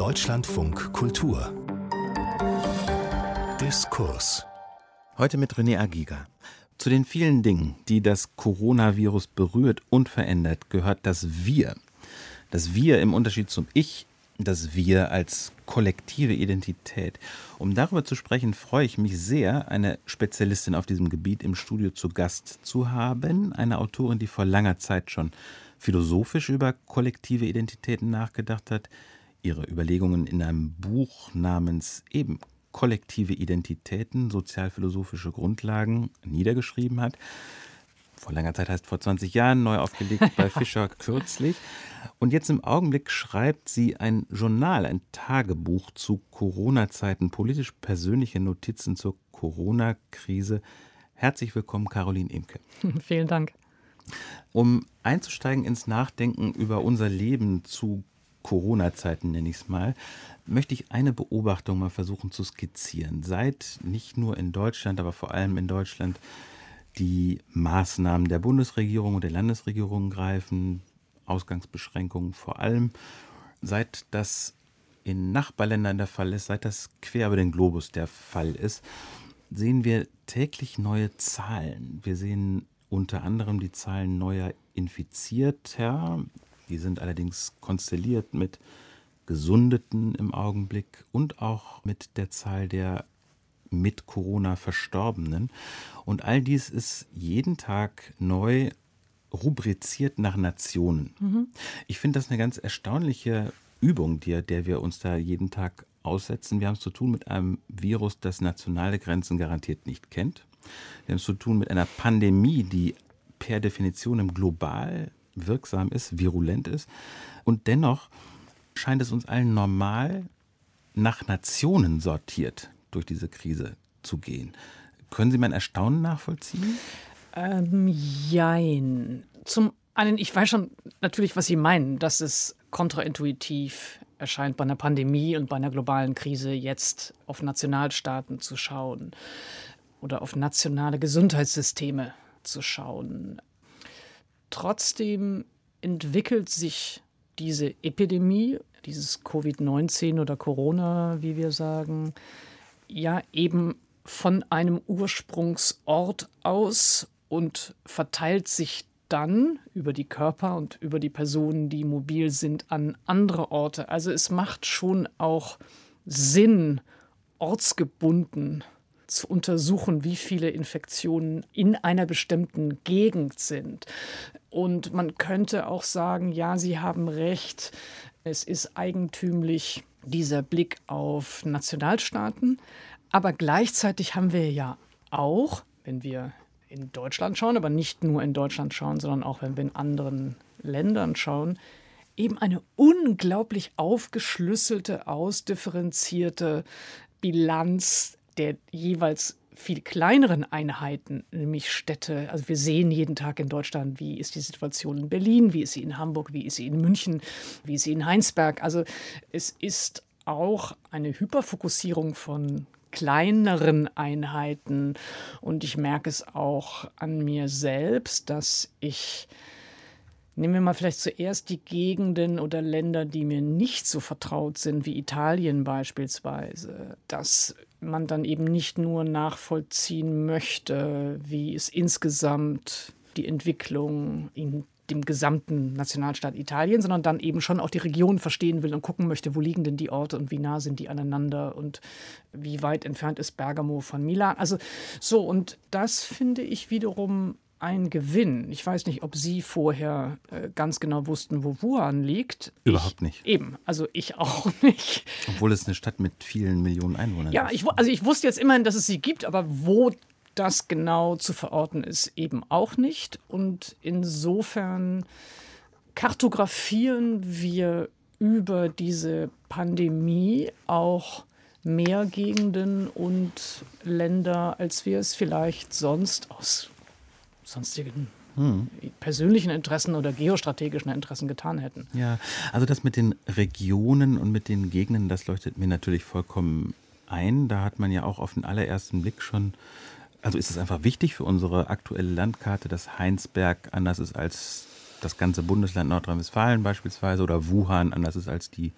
Deutschlandfunk Kultur Diskurs Heute mit René Agiga. Zu den vielen Dingen, die das Coronavirus berührt und verändert, gehört das Wir. Das Wir im Unterschied zum Ich, das Wir als kollektive Identität. Um darüber zu sprechen, freue ich mich sehr, eine Spezialistin auf diesem Gebiet im Studio zu Gast zu haben. Eine Autorin, die vor langer Zeit schon philosophisch über kollektive Identitäten nachgedacht hat. Ihre Überlegungen in einem Buch namens eben kollektive Identitäten, sozialphilosophische Grundlagen niedergeschrieben hat. Vor langer Zeit heißt vor 20 Jahren, neu aufgelegt bei Fischer kürzlich. Und jetzt im Augenblick schreibt sie ein Journal, ein Tagebuch zu Corona-Zeiten, politisch persönliche Notizen zur Corona-Krise. Herzlich willkommen, Caroline Imke. Vielen Dank. Um einzusteigen ins Nachdenken über unser Leben zu Corona-Zeiten, nenne ich es mal, möchte ich eine Beobachtung mal versuchen zu skizzieren. Seit nicht nur in Deutschland, aber vor allem in Deutschland die Maßnahmen der Bundesregierung und der Landesregierung greifen, Ausgangsbeschränkungen vor allem, seit das in Nachbarländern der Fall ist, seit das quer über den Globus der Fall ist, sehen wir täglich neue Zahlen. Wir sehen unter anderem die Zahlen neuer Infizierter. Die sind allerdings konstelliert mit Gesundeten im Augenblick und auch mit der Zahl der mit Corona Verstorbenen. Und all dies ist jeden Tag neu rubriziert nach Nationen. Mhm. Ich finde das eine ganz erstaunliche Übung, die, der wir uns da jeden Tag aussetzen. Wir haben es zu tun mit einem Virus, das nationale Grenzen garantiert nicht kennt. Wir haben es zu tun mit einer Pandemie, die per Definition global wirksam ist, virulent ist. Und dennoch scheint es uns allen normal nach Nationen sortiert durch diese Krise zu gehen. Können Sie mein Erstaunen nachvollziehen? Ähm, jein. Zum einen, ich weiß schon natürlich, was Sie meinen, dass es kontraintuitiv erscheint, bei einer Pandemie und bei einer globalen Krise jetzt auf Nationalstaaten zu schauen oder auf nationale Gesundheitssysteme zu schauen. Trotzdem entwickelt sich diese Epidemie, dieses Covid-19 oder Corona, wie wir sagen, ja eben von einem Ursprungsort aus und verteilt sich dann über die Körper und über die Personen, die mobil sind, an andere Orte. Also es macht schon auch Sinn, ortsgebunden zu untersuchen, wie viele Infektionen in einer bestimmten Gegend sind. Und man könnte auch sagen, ja, Sie haben recht, es ist eigentümlich dieser Blick auf Nationalstaaten. Aber gleichzeitig haben wir ja auch, wenn wir in Deutschland schauen, aber nicht nur in Deutschland schauen, sondern auch wenn wir in anderen Ländern schauen, eben eine unglaublich aufgeschlüsselte, ausdifferenzierte Bilanz der jeweils viel kleineren Einheiten, nämlich Städte. Also wir sehen jeden Tag in Deutschland, wie ist die Situation in Berlin, wie ist sie in Hamburg, wie ist sie in München, wie ist sie in Heinsberg. Also es ist auch eine Hyperfokussierung von kleineren Einheiten und ich merke es auch an mir selbst, dass ich Nehmen wir mal vielleicht zuerst die Gegenden oder Länder, die mir nicht so vertraut sind, wie Italien beispielsweise, dass man dann eben nicht nur nachvollziehen möchte, wie es insgesamt die Entwicklung in dem gesamten Nationalstaat Italien, sondern dann eben schon auch die Region verstehen will und gucken möchte, wo liegen denn die Orte und wie nah sind die aneinander und wie weit entfernt ist Bergamo von Milan. Also so, und das finde ich wiederum ein Gewinn. Ich weiß nicht, ob Sie vorher äh, ganz genau wussten, wo Wuhan liegt. Überhaupt ich, nicht. Eben, also ich auch nicht. Obwohl es eine Stadt mit vielen Millionen Einwohnern ja, ist. Ja, also ich wusste jetzt immerhin, dass es sie gibt, aber wo das genau zu verorten ist, eben auch nicht. Und insofern kartografieren wir über diese Pandemie auch mehr Gegenden und Länder, als wir es vielleicht sonst aus sonstigen hm. persönlichen Interessen oder geostrategischen Interessen getan hätten. Ja, also das mit den Regionen und mit den Gegenden, das leuchtet mir natürlich vollkommen ein. Da hat man ja auch auf den allerersten Blick schon, also ist es einfach wichtig für unsere aktuelle Landkarte, dass Heinsberg anders ist als das ganze Bundesland Nordrhein-Westfalen beispielsweise oder Wuhan anders ist als die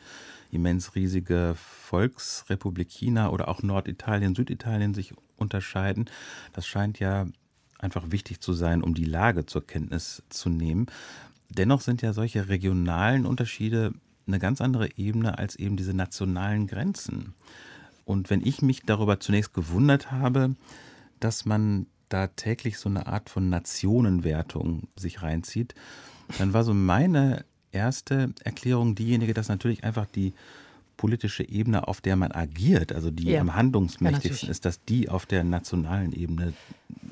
immens riesige Volksrepublik China oder auch Norditalien, Süditalien sich unterscheiden. Das scheint ja einfach wichtig zu sein, um die Lage zur Kenntnis zu nehmen. Dennoch sind ja solche regionalen Unterschiede eine ganz andere Ebene als eben diese nationalen Grenzen. Und wenn ich mich darüber zunächst gewundert habe, dass man da täglich so eine Art von Nationenwertung sich reinzieht, dann war so meine erste Erklärung diejenige, dass natürlich einfach die politische Ebene, auf der man agiert, also die ja. am handlungsmächtigsten ja, ist, dass die auf der nationalen Ebene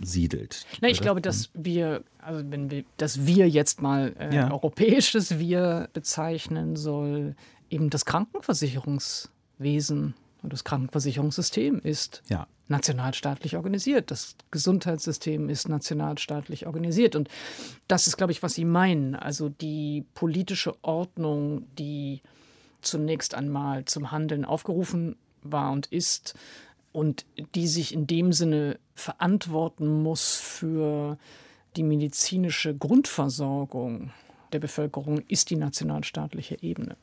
siedelt. Na, ich glaube, dass wir, also wenn wir, dass wir jetzt mal äh, ja. europäisches Wir bezeichnen soll, eben das Krankenversicherungswesen und das Krankenversicherungssystem ist ja. nationalstaatlich organisiert. Das Gesundheitssystem ist nationalstaatlich organisiert. Und das ist, glaube ich, was Sie meinen. Also die politische Ordnung, die zunächst einmal zum Handeln aufgerufen war und ist und die sich in dem Sinne verantworten muss für die medizinische Grundversorgung der Bevölkerung, ist die nationalstaatliche Ebene.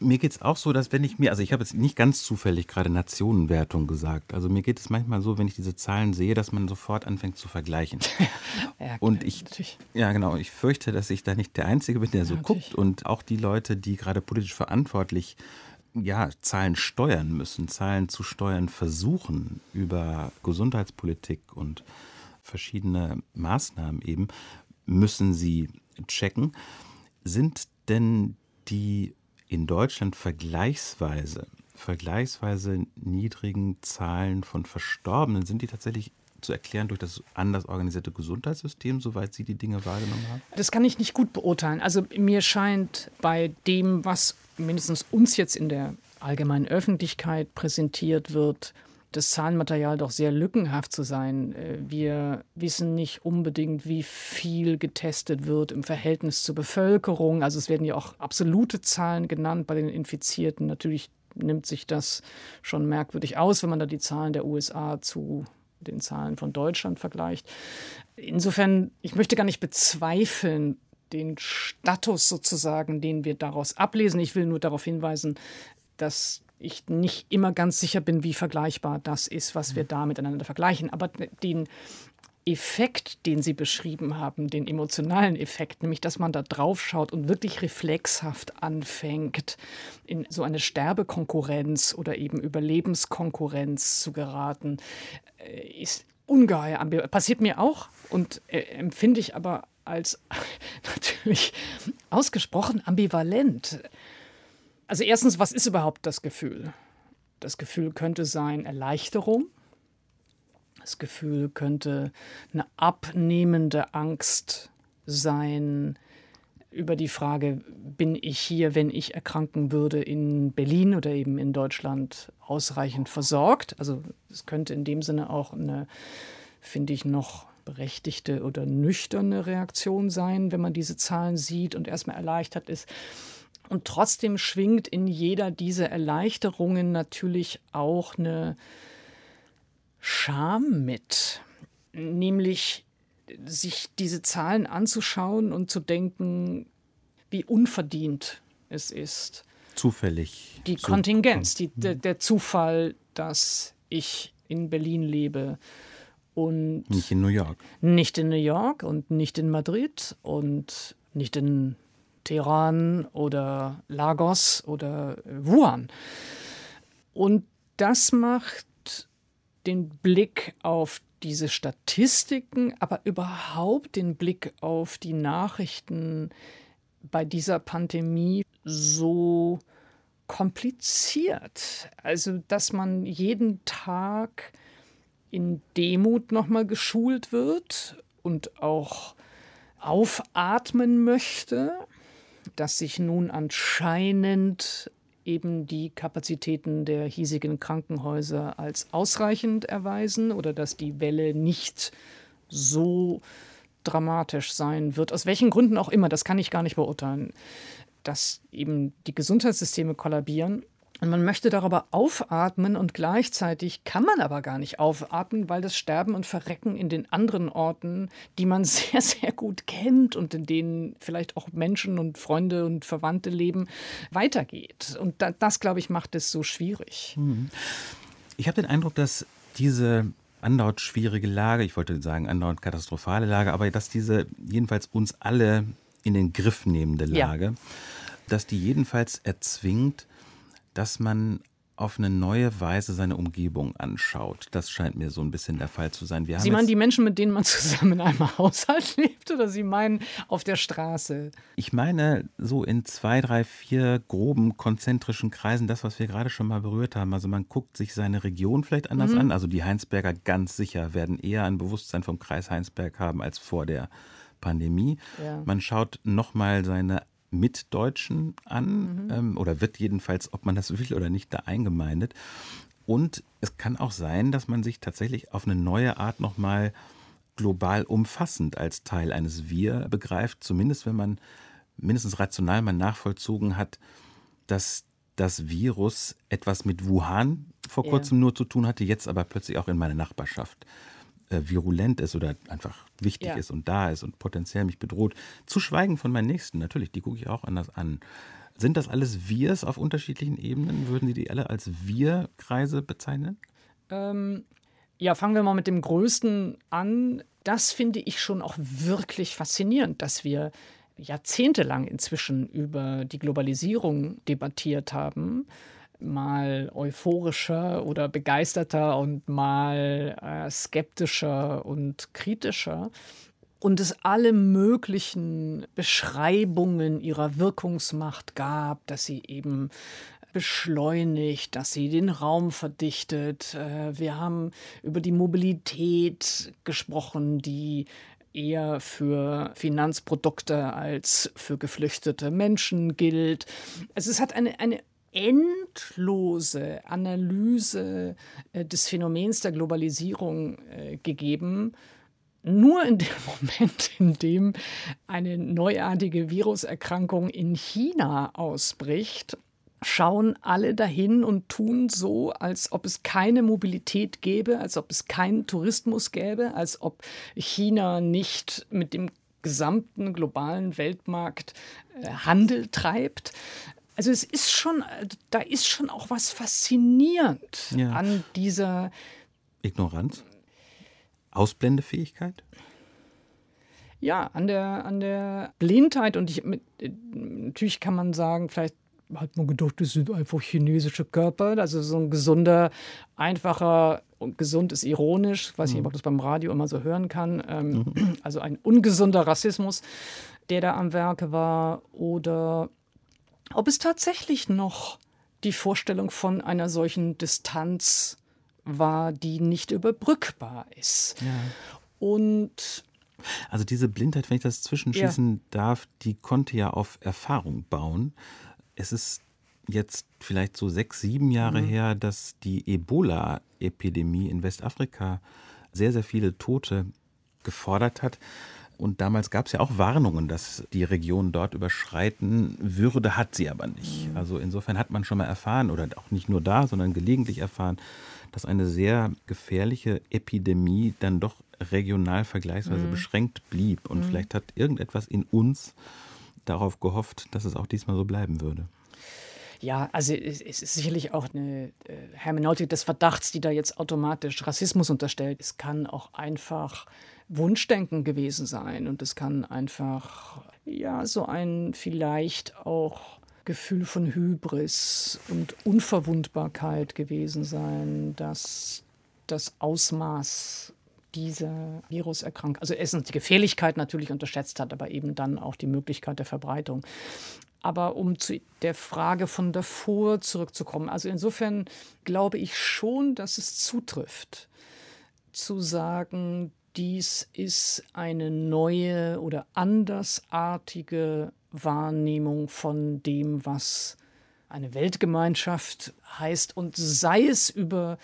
Mir geht es auch so, dass wenn ich mir, also ich habe jetzt nicht ganz zufällig gerade Nationenwertung gesagt. Also mir geht es manchmal so, wenn ich diese Zahlen sehe, dass man sofort anfängt zu vergleichen. ja, und ich, natürlich. ja genau, ich fürchte, dass ich da nicht der Einzige bin, der so ja, guckt. Und auch die Leute, die gerade politisch verantwortlich ja, Zahlen steuern müssen, Zahlen zu steuern versuchen über Gesundheitspolitik und verschiedene Maßnahmen eben, müssen sie checken. Sind denn die in Deutschland vergleichsweise, vergleichsweise niedrigen Zahlen von Verstorbenen, sind die tatsächlich zu erklären durch das anders organisierte Gesundheitssystem, soweit Sie die Dinge wahrgenommen haben? Das kann ich nicht gut beurteilen. Also mir scheint bei dem, was mindestens uns jetzt in der allgemeinen Öffentlichkeit präsentiert wird, das Zahlenmaterial doch sehr lückenhaft zu sein. Äh, wir wissen nicht unbedingt, wie viel getestet wird im Verhältnis zur Bevölkerung. Also es werden ja auch absolute Zahlen genannt bei den Infizierten. Natürlich nimmt sich das schon merkwürdig aus, wenn man da die Zahlen der USA zu den Zahlen von Deutschland vergleicht. Insofern, ich möchte gar nicht bezweifeln, den Status sozusagen, den wir daraus ablesen. Ich will nur darauf hinweisen, dass ich nicht immer ganz sicher bin, wie vergleichbar das ist, was wir mhm. da miteinander vergleichen. Aber den Effekt, den Sie beschrieben haben, den emotionalen Effekt, nämlich dass man da drauf schaut und wirklich reflexhaft anfängt, in so eine Sterbekonkurrenz oder eben Überlebenskonkurrenz zu geraten, äh, ist ungeheuer ambivalent. Passiert mir auch und äh, empfinde ich aber als natürlich ausgesprochen ambivalent. Also erstens, was ist überhaupt das Gefühl? Das Gefühl könnte sein Erleichterung. Das Gefühl könnte eine abnehmende Angst sein über die Frage, bin ich hier, wenn ich erkranken würde, in Berlin oder eben in Deutschland ausreichend versorgt? Also es könnte in dem Sinne auch eine, finde ich, noch berechtigte oder nüchterne Reaktion sein, wenn man diese Zahlen sieht und erstmal erleichtert ist. Und trotzdem schwingt in jeder dieser Erleichterungen natürlich auch eine Scham mit, nämlich sich diese Zahlen anzuschauen und zu denken, wie unverdient es ist. Zufällig. Die Kontingenz, die, der, der Zufall, dass ich in Berlin lebe und nicht in New York. Nicht in New York und nicht in Madrid und nicht in Teheran oder Lagos oder Wuhan. Und das macht den Blick auf diese Statistiken, aber überhaupt den Blick auf die Nachrichten bei dieser Pandemie so kompliziert. Also, dass man jeden Tag in Demut nochmal geschult wird und auch aufatmen möchte dass sich nun anscheinend eben die Kapazitäten der hiesigen Krankenhäuser als ausreichend erweisen oder dass die Welle nicht so dramatisch sein wird. Aus welchen Gründen auch immer, das kann ich gar nicht beurteilen. Dass eben die Gesundheitssysteme kollabieren, Und man möchte darüber aufatmen und gleichzeitig kann man aber gar nicht aufatmen, weil das Sterben und Verrecken in den anderen Orten, die man sehr, sehr gut kennt und in denen vielleicht auch Menschen und Freunde und Verwandte leben, weitergeht. Und das, glaube ich, macht es so schwierig. Mhm. Ich habe den Eindruck, dass diese andauernd schwierige Lage, ich wollte sagen andauernd katastrophale Lage, aber dass diese jedenfalls uns alle in den Griff nehmende Lage, ja. dass die jedenfalls erzwingt, dass man auf eine neue Weise seine Umgebung anschaut. Das scheint mir so ein bisschen der Fall zu sein. Sie meinen die Menschen, mit denen man zusammen in einem Haushalt lebt, oder Sie meinen auf der Straße? Ich meine so in zwei, drei, vier groben konzentrischen Kreisen, das, was wir gerade schon mal berührt haben. Also man guckt sich seine Region vielleicht anders mhm. an. Also die Heinsberger ganz sicher werden eher ein Bewusstsein vom Kreis Heinsberg haben als vor der Pandemie. Ja. Man schaut nochmal seine Mitdeutschen an mhm. ähm, oder wird jedenfalls, ob man das will oder nicht, da eingemeindet. Und es kann auch sein, dass man sich tatsächlich auf eine neue Art nochmal global umfassend als Teil eines Wir begreift, zumindest wenn man mindestens rational mal nachvollzogen hat, dass das Virus etwas mit Wuhan vor kurzem ja. nur zu tun hatte, jetzt aber plötzlich auch in meiner Nachbarschaft äh, virulent ist oder einfach wichtig ja. ist und da ist und potenziell mich bedroht. Zu schweigen von meinen Nächsten, natürlich, die gucke ich auch anders an. Sind das alles Wirs auf unterschiedlichen Ebenen? Würden Sie die alle als Wir-Kreise bezeichnen? Ähm, ja, fangen wir mal mit dem Größten an. Das finde ich schon auch wirklich faszinierend, dass wir jahrzehntelang inzwischen über die Globalisierung debattiert haben mal euphorischer oder begeisterter und mal äh, skeptischer und kritischer. Und es alle möglichen Beschreibungen ihrer Wirkungsmacht gab, dass sie eben beschleunigt, dass sie den Raum verdichtet. Äh, wir haben über die Mobilität gesprochen, die eher für Finanzprodukte als für geflüchtete Menschen gilt. Also es hat eine, eine endlose Analyse äh, des Phänomens der Globalisierung äh, gegeben. Nur in dem Moment, in dem eine neuartige Viruserkrankung in China ausbricht, schauen alle dahin und tun so, als ob es keine Mobilität gäbe, als ob es keinen Tourismus gäbe, als ob China nicht mit dem gesamten globalen Weltmarkt äh, Handel treibt. Also es ist schon, da ist schon auch was faszinierend ja. an dieser Ignoranz, Ausblendefähigkeit. Ja, an der, an der Blindheit und ich, mit, natürlich kann man sagen, vielleicht hat man gedacht, das sind einfach chinesische Körper. Also so ein gesunder, einfacher und gesund ist ironisch, weiß mhm. nicht, ob das beim Radio immer so hören kann. Ähm, mhm. Also ein ungesunder Rassismus, der da am Werke war. Oder ob es tatsächlich noch die Vorstellung von einer solchen Distanz war, die nicht überbrückbar ist. Ja. Und also diese Blindheit, wenn ich das zwischenschießen ja. darf, die konnte ja auf Erfahrung bauen. Es ist jetzt vielleicht so sechs, sieben Jahre mhm. her, dass die Ebola-Epidemie in Westafrika sehr, sehr viele Tote gefordert hat. Und damals gab es ja auch Warnungen, dass die Region dort überschreiten würde, hat sie aber nicht. Also insofern hat man schon mal erfahren, oder auch nicht nur da, sondern gelegentlich erfahren, dass eine sehr gefährliche Epidemie dann doch regional vergleichsweise mhm. beschränkt blieb. Und mhm. vielleicht hat irgendetwas in uns darauf gehofft, dass es auch diesmal so bleiben würde. Ja, also es ist sicherlich auch eine äh, Hermeneutik des Verdachts, die da jetzt automatisch Rassismus unterstellt. Es kann auch einfach Wunschdenken gewesen sein und es kann einfach ja so ein vielleicht auch Gefühl von Hybris und Unverwundbarkeit gewesen sein, dass das Ausmaß dieser Viruserkrankung, also erstens die Gefährlichkeit natürlich unterschätzt hat, aber eben dann auch die Möglichkeit der Verbreitung. Aber um zu der Frage von davor zurückzukommen, also insofern glaube ich schon, dass es zutrifft, zu sagen, dies ist eine neue oder andersartige Wahrnehmung von dem, was eine Weltgemeinschaft heißt und sei es über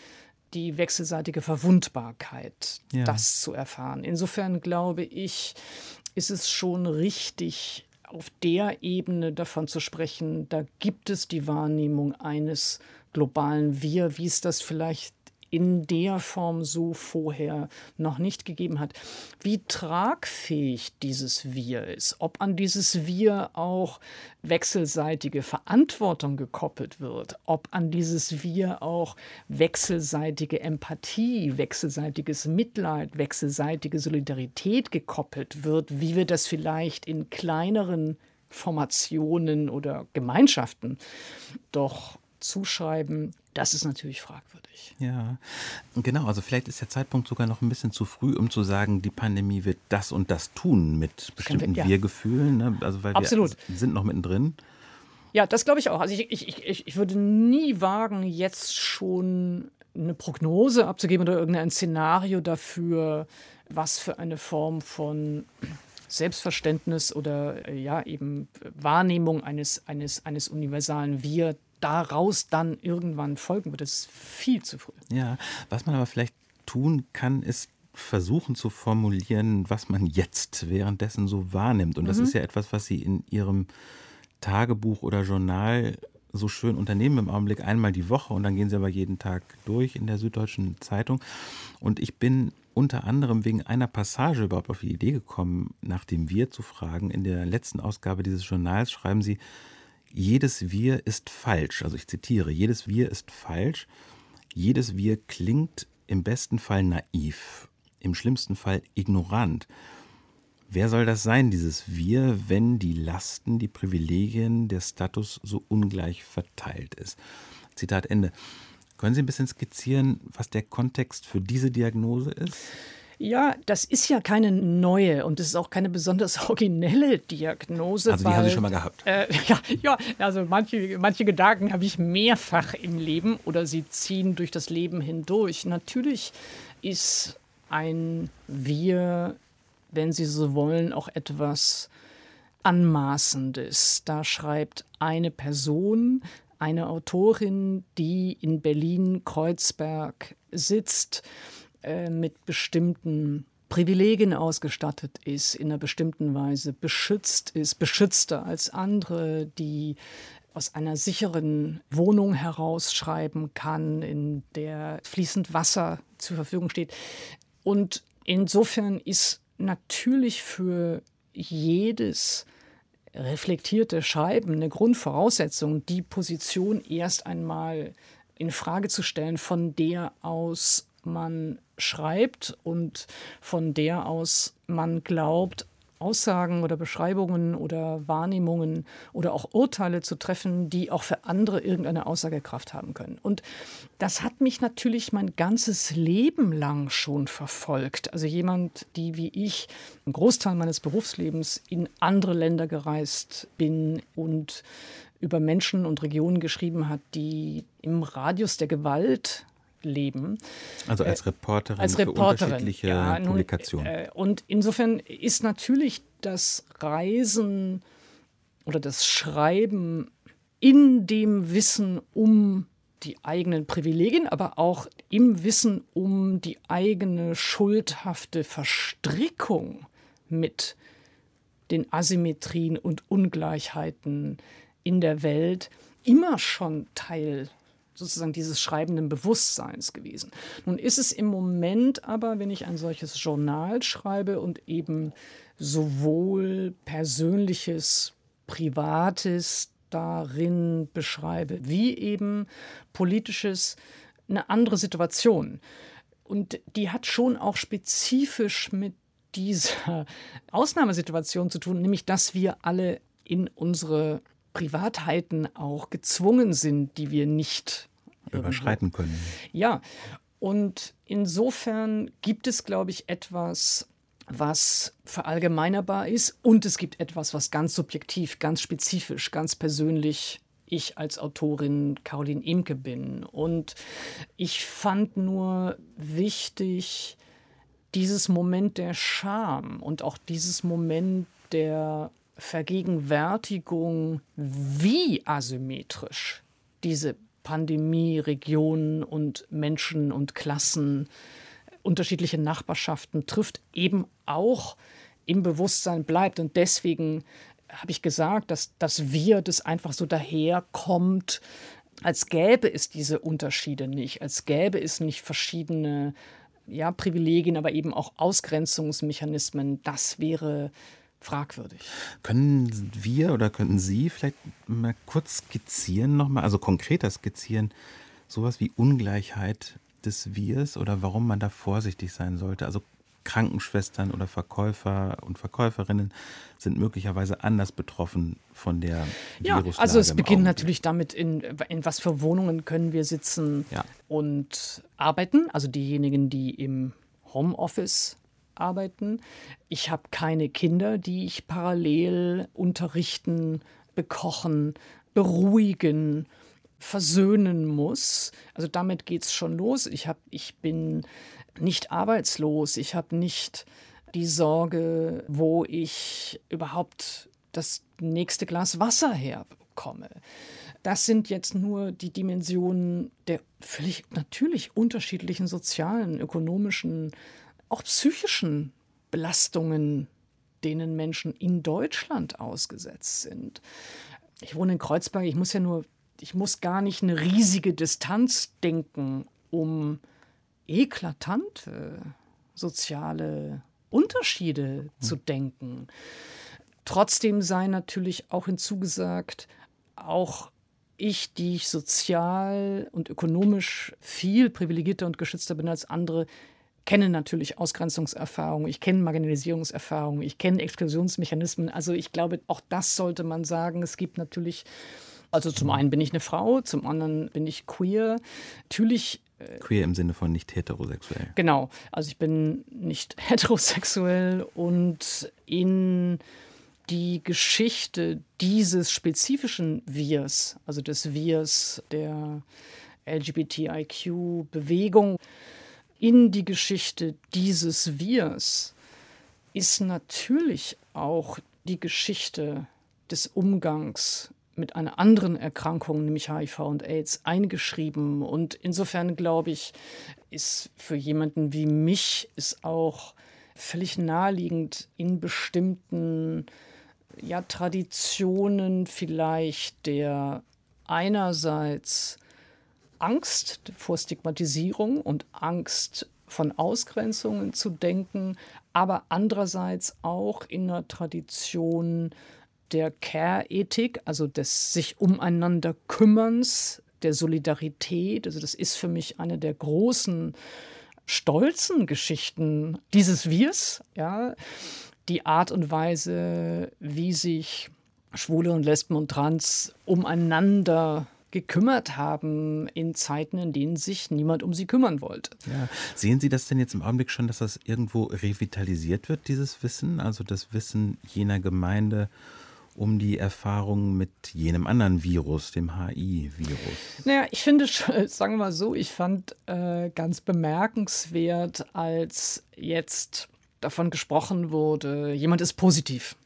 die wechselseitige Verwundbarkeit, ja. das zu erfahren. Insofern glaube ich, ist es schon richtig, auf der Ebene davon zu sprechen, da gibt es die Wahrnehmung eines globalen Wir, wie es das vielleicht in der Form so vorher noch nicht gegeben hat. Wie tragfähig dieses Wir ist, ob an dieses Wir auch wechselseitige Verantwortung gekoppelt wird, ob an dieses Wir auch wechselseitige Empathie, wechselseitiges Mitleid, wechselseitige Solidarität gekoppelt wird, wie wir das vielleicht in kleineren Formationen oder Gemeinschaften doch zuschreiben, das ist natürlich fragwürdig. Ja, genau. Also vielleicht ist der Zeitpunkt sogar noch ein bisschen zu früh, um zu sagen, die Pandemie wird das und das tun mit bestimmten ja. Wir-Gefühlen. Ne? Also weil Absolut. wir sind noch mittendrin. Ja, das glaube ich auch. Also ich, ich, ich, ich würde nie wagen, jetzt schon eine Prognose abzugeben oder irgendein Szenario dafür, was für eine Form von Selbstverständnis oder ja eben Wahrnehmung eines, eines, eines universalen Wir daraus dann irgendwann folgen wird, ist viel zu früh. Ja, was man aber vielleicht tun kann, ist versuchen zu formulieren, was man jetzt währenddessen so wahrnimmt. Und das mhm. ist ja etwas, was Sie in Ihrem Tagebuch oder Journal so schön unternehmen im Augenblick einmal die Woche und dann gehen sie aber jeden Tag durch in der Süddeutschen Zeitung. Und ich bin unter anderem wegen einer Passage überhaupt auf die Idee gekommen, nach dem Wir zu fragen. In der letzten Ausgabe dieses Journals schreiben sie, jedes Wir ist falsch. Also ich zitiere, jedes Wir ist falsch. Jedes Wir klingt im besten Fall naiv, im schlimmsten Fall ignorant. Wer soll das sein, dieses Wir, wenn die Lasten, die Privilegien, der Status so ungleich verteilt ist? Zitat Ende. Können Sie ein bisschen skizzieren, was der Kontext für diese Diagnose ist? Ja, das ist ja keine neue und es ist auch keine besonders originelle Diagnose. Also die weil, haben Sie schon mal gehabt? Äh, ja, ja, also manche, manche Gedanken habe ich mehrfach im Leben oder sie ziehen durch das Leben hindurch. Natürlich ist ein Wir, wenn Sie so wollen, auch etwas Anmaßendes. Da schreibt eine Person, eine Autorin, die in Berlin-Kreuzberg sitzt äh, mit bestimmten Privilegien ausgestattet ist, in einer bestimmten Weise beschützt ist, beschützter als andere, die aus einer sicheren Wohnung herausschreiben kann, in der fließend Wasser zur Verfügung steht. Und insofern ist natürlich für jedes reflektierte Schreiben eine Grundvoraussetzung, die Position erst einmal in Frage zu stellen, von der aus man schreibt und von der aus man glaubt, Aussagen oder Beschreibungen oder Wahrnehmungen oder auch Urteile zu treffen, die auch für andere irgendeine Aussagekraft haben können. Und das hat mich natürlich mein ganzes Leben lang schon verfolgt. Also jemand, die wie ich einen Großteil meines Berufslebens in andere Länder gereist bin und über Menschen und Regionen geschrieben hat, die im Radius der Gewalt leben. Also als äh, Reporterin, als Reporterin für unterschiedliche ja, nun, Publikationen. Äh, und insofern ist natürlich das Reisen oder das Schreiben in dem Wissen um die eigenen Privilegien, aber auch im Wissen um die eigene schuldhafte Verstrickung mit den Asymmetrien und Ungleichheiten in der Welt immer schon Teil sozusagen dieses schreibenden Bewusstseins gewesen. Nun ist es im Moment aber, wenn ich ein solches Journal schreibe und eben sowohl persönliches, privates darin beschreibe, wie eben politisches, eine andere Situation. Und die hat schon auch spezifisch mit dieser Ausnahmesituation zu tun, nämlich dass wir alle in unsere Privatheiten auch gezwungen sind, die wir nicht überschreiten können. Ja, und insofern gibt es, glaube ich, etwas, was verallgemeinerbar ist und es gibt etwas, was ganz subjektiv, ganz spezifisch, ganz persönlich ich als Autorin Caroline Imke bin. Und ich fand nur wichtig, dieses Moment der Scham und auch dieses Moment der Vergegenwärtigung, wie asymmetrisch diese Pandemie Regionen und Menschen und Klassen, unterschiedliche Nachbarschaften trifft, eben auch im Bewusstsein bleibt. Und deswegen habe ich gesagt, dass das Wir, das einfach so daherkommt, als gäbe es diese Unterschiede nicht, als gäbe es nicht verschiedene ja, Privilegien, aber eben auch Ausgrenzungsmechanismen. Das wäre fragwürdig. Können wir oder könnten Sie vielleicht mal kurz skizzieren nochmal, also konkreter skizzieren, sowas wie Ungleichheit des Wirs oder warum man da vorsichtig sein sollte? Also Krankenschwestern oder Verkäufer und Verkäuferinnen sind möglicherweise anders betroffen von der ja, Viruslage. Also es beginnt natürlich damit, in, in was für Wohnungen können wir sitzen ja. und arbeiten. Also diejenigen, die im Homeoffice arbeiten. Ich habe keine Kinder, die ich parallel unterrichten, bekochen, beruhigen, versöhnen muss. Also damit geht es schon los. Ich, hab, ich bin nicht arbeitslos. Ich habe nicht die Sorge, wo ich überhaupt das nächste Glas Wasser herbekomme. Das sind jetzt nur die Dimensionen der völlig natürlich unterschiedlichen sozialen, ökonomischen, auch psychischen Belastungen, denen Menschen in Deutschland ausgesetzt sind. Ich wohne in Kreuzberg, ich muss ja nur, ich muss gar nicht eine riesige Distanz denken, um eklatante soziale Unterschiede hm. zu denken. Trotzdem sei natürlich auch hinzugesagt, auch ich, die ich sozial und ökonomisch viel privilegierter und geschützter bin als andere, kenne natürlich Ausgrenzungserfahrungen, ich kenne Marginalisierungserfahrungen, ich kenne Exklusionsmechanismen. Also ich glaube, auch das sollte man sagen. Es gibt natürlich, also zum einen bin ich eine Frau, zum anderen bin ich queer. Natürlich Queer im Sinne von nicht heterosexuell. Genau, also ich bin nicht heterosexuell und in die Geschichte dieses spezifischen Wirs, also des Wirs der LGBTIQ-Bewegung, in die Geschichte dieses Wirs ist natürlich auch die Geschichte des Umgangs mit einer anderen Erkrankung, nämlich HIV und AIDS, eingeschrieben. Und insofern glaube ich, ist für jemanden wie mich ist auch völlig naheliegend in bestimmten ja, Traditionen vielleicht der einerseits Angst vor Stigmatisierung und Angst von Ausgrenzungen zu denken, aber andererseits auch in einer Tradition der Care-Ethik, also des sich umeinander Kümmerns, der Solidarität. Also das ist für mich eine der großen stolzen Geschichten dieses Wirs, ja, die Art und Weise, wie sich Schwule und Lesben und Trans umeinander gekümmert haben in Zeiten, in denen sich niemand um sie kümmern wollte. Ja. Sehen Sie das denn jetzt im Augenblick schon, dass das irgendwo revitalisiert wird, dieses Wissen? Also das Wissen jener Gemeinde um die Erfahrung mit jenem anderen Virus, dem HI-Virus? Naja, ich finde, sagen wir mal so, ich fand äh, ganz bemerkenswert, als jetzt davon gesprochen wurde, jemand ist positiv.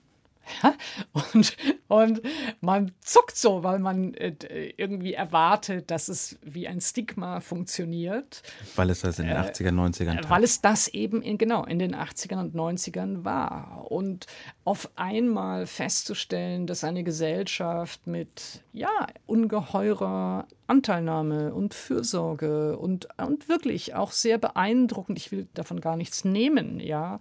Ja? Und, und man zuckt so, weil man äh, irgendwie erwartet, dass es wie ein Stigma funktioniert. Weil es das in den 80er, 90ern tat. Weil es das eben in, genau in den 80ern und 90ern war. Und auf einmal festzustellen, dass eine Gesellschaft mit ja, ungeheurer Anteilnahme und Fürsorge und, und wirklich auch sehr beeindruckend, ich will davon gar nichts nehmen, ja,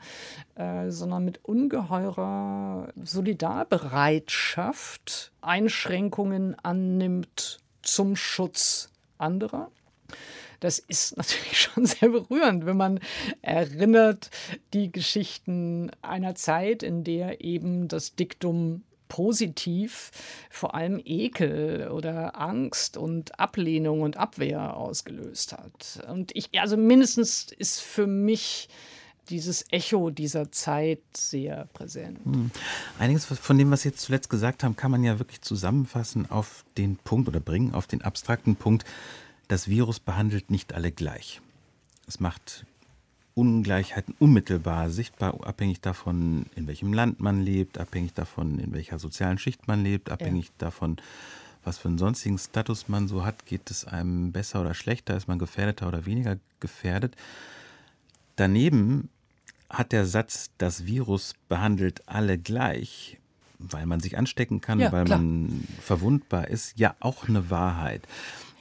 äh, sondern mit ungeheurer Solidarbereitschaft Einschränkungen annimmt zum Schutz anderer. Das ist natürlich schon sehr berührend, wenn man erinnert die Geschichten einer Zeit, in der eben das Diktum positiv vor allem Ekel oder Angst und Ablehnung und Abwehr ausgelöst hat. Und ich, also mindestens ist für mich dieses Echo dieser Zeit sehr präsent. Hm. Einiges von dem, was Sie jetzt zuletzt gesagt haben, kann man ja wirklich zusammenfassen auf den Punkt oder bringen auf den abstrakten Punkt, das Virus behandelt nicht alle gleich. Es macht Ungleichheiten unmittelbar sichtbar, abhängig davon, in welchem Land man lebt, abhängig davon, in welcher sozialen Schicht man lebt, abhängig ja. davon, was für einen sonstigen Status man so hat. Geht es einem besser oder schlechter? Ist man gefährdeter oder weniger gefährdet? Daneben hat der Satz, das Virus behandelt alle gleich, weil man sich anstecken kann, Ja, weil klar. man verwundbar ist, ja auch eine Wahrheit.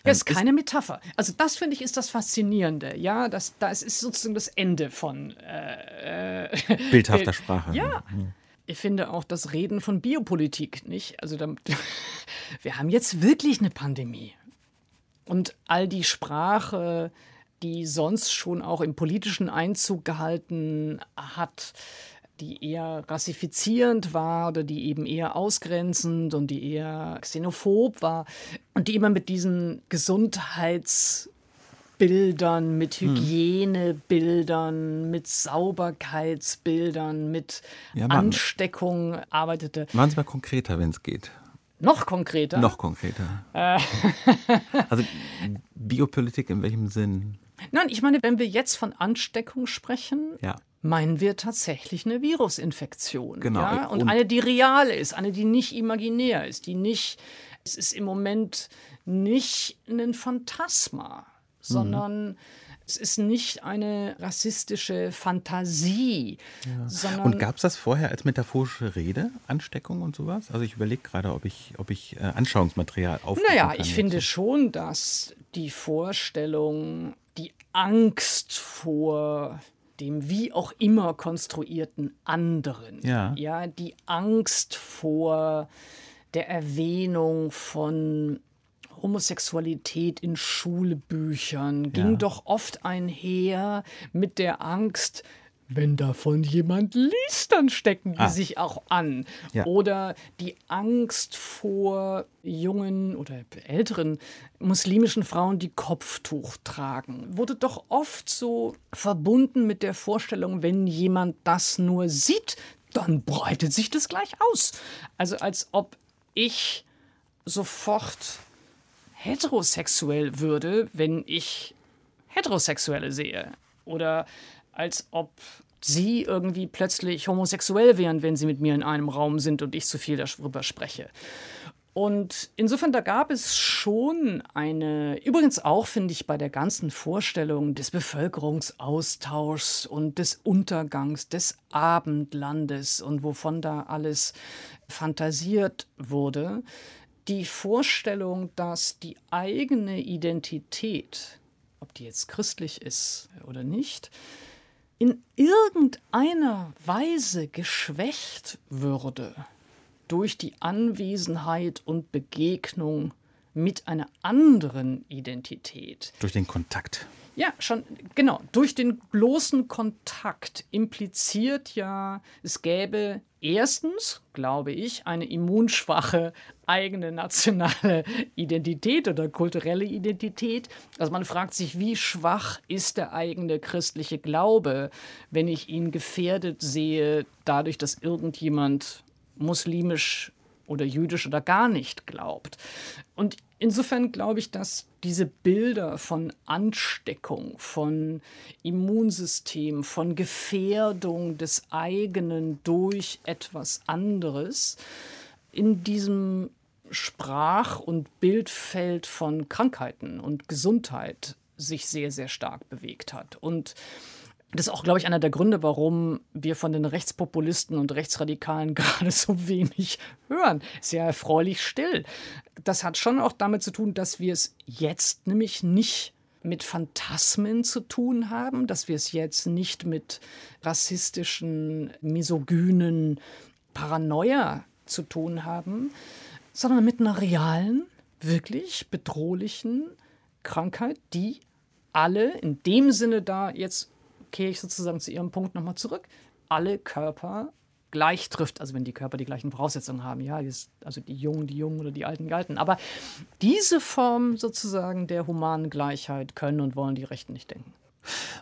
Das ist keine Metapher. Also das finde ich ist das Faszinierende. Ja, das, das ist sozusagen das Ende von äh, äh, Bildhafter Sprache. Ja. Ich finde auch das Reden von Biopolitik nicht. Also da, wir haben jetzt wirklich eine Pandemie. Und all die Sprache, die sonst schon auch im politischen Einzug gehalten hat, die eher rassifizierend war oder die eben eher ausgrenzend und die eher xenophob war und die immer mit diesen Gesundheitsbildern, mit Hygienebildern, mit Sauberkeitsbildern, mit Ja. Ansteckung arbeitete. Machen Sie mal konkreter, wenn es geht. Noch konkreter. Noch konkreter. Äh. also Biopolitik in welchem Sinn? Nein, ich meine, wenn wir jetzt von Ansteckung sprechen, Ja. Meinen wir tatsächlich eine Virusinfektion. Genau. Ja? Und, Und- eine, die real ist, eine, die nicht imaginär ist, die nicht, es ist im Moment nicht ein Phantasma, sondern es ist nicht eine rassistische Fantasie, sondern Und gab es das vorher als metaphorische Rede, Ansteckung und sowas? Also ich überlege gerade, ob ich, ob ich äh, Anschauungsmaterial aufrufen Naja, ich finde dazu. schon, dass die Vorstellung, die Angst vor dem wie auch immer konstruierten anderen, Ja. ja, die Angst vor der Erwähnung von Homosexualität in Schulbüchern ging Ja. doch oft einher mit der Angst, wenn davon jemand liest, dann stecken die Ah. sich auch an. Ja. Oder die Angst vor jungen oder älteren muslimischen Frauen, die Kopftuch tragen, wurde doch oft so verbunden mit der Vorstellung, wenn jemand das nur sieht, dann breitet sich das gleich aus. Also als ob ich sofort heterosexuell würde, wenn ich Heterosexuelle sehe. Oder als ob sie irgendwie plötzlich homosexuell wären, wenn sie mit mir in einem Raum sind und ich zu viel darüber spreche. Und insofern, da gab es schon eine, übrigens auch, finde ich, bei der ganzen Vorstellung des Bevölkerungsaustauschs und des Untergangs des Abendlandes und wovon da alles fantasiert wurde, die Vorstellung, dass die eigene Identität, ob die jetzt christlich ist oder nicht, in irgendeiner Weise geschwächt würde durch die Anwesenheit und Begegnung mit einer anderen Identität. Durch den Kontakt. Ja, schon, genau. Durch den bloßen Kontakt impliziert ja, es gäbe erstens, glaube ich, eine immunschwache eigene nationale Identität oder kulturelle Identität. Also man fragt sich, wie schwach ist der eigene christliche Glaube, wenn ich ihn gefährdet sehe, dadurch, dass irgendjemand muslimisch oder jüdisch oder gar nicht glaubt. Und insofern glaube ich, dass diese Bilder von Ansteckung, von Immunsystem, von Gefährdung des eigenen durch etwas anderes in diesem Sprach- und Bildfeld von Krankheiten und Gesundheit sich sehr, sehr stark bewegt hat. Und das ist auch, glaube ich, einer der Gründe, warum wir von den Rechtspopulisten und Rechtsradikalen gerade so wenig hören. Sehr erfreulich still. Das hat schon auch damit zu tun, dass wir es jetzt nämlich nicht mit Phantasmen zu tun haben, dass wir es jetzt nicht mit rassistischen, misogynen Paranoia zu tun haben, sondern mit einer realen, wirklich bedrohlichen Krankheit, die alle in dem Sinne da jetzt kehre ich sozusagen zu Ihrem Punkt nochmal zurück, alle Körper gleich trifft, also wenn die Körper die gleichen Voraussetzungen haben, ja, also die Jungen, die Jungen oder die Alten, die Alten. Aber diese Form sozusagen der humanen Gleichheit können und wollen die Rechten nicht denken.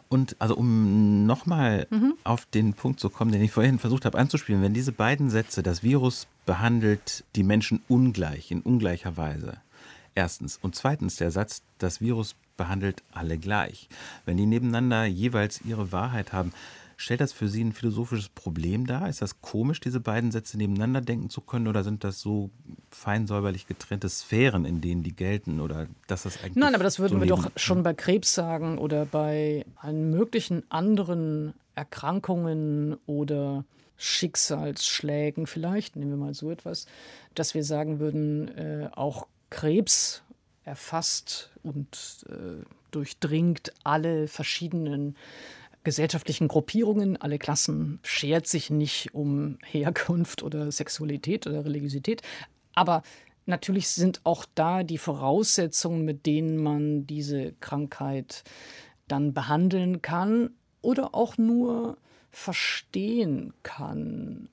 Und also um nochmal Mhm. auf den Punkt zu kommen, den ich vorhin versucht habe anzuspielen, wenn diese beiden Sätze, das Virus behandelt die Menschen ungleich, in ungleicher Weise, erstens. Und zweitens der Satz, das Virus behandelt alle gleich. Wenn die nebeneinander jeweils ihre Wahrheit haben, stellt das für Sie ein philosophisches Problem dar? Ist das komisch, diese beiden Sätze nebeneinander denken zu können? Oder sind das so fein säuberlich getrennte Sphären, in denen die gelten? Oder dass das eigentlich Nein, aber das würden so wir doch schon bei Krebs sagen oder bei allen möglichen anderen Erkrankungen oder Schicksalsschlägen vielleicht, nehmen wir mal so etwas, dass wir sagen würden, äh, auch Krebs erfasst und äh, durchdringt alle verschiedenen gesellschaftlichen Gruppierungen, alle Klassen, schert sich nicht um Herkunft oder Sexualität oder Religiosität. Aber natürlich sind auch da die Voraussetzungen, mit denen man diese Krankheit dann behandeln kann oder auch nur verstehen kann,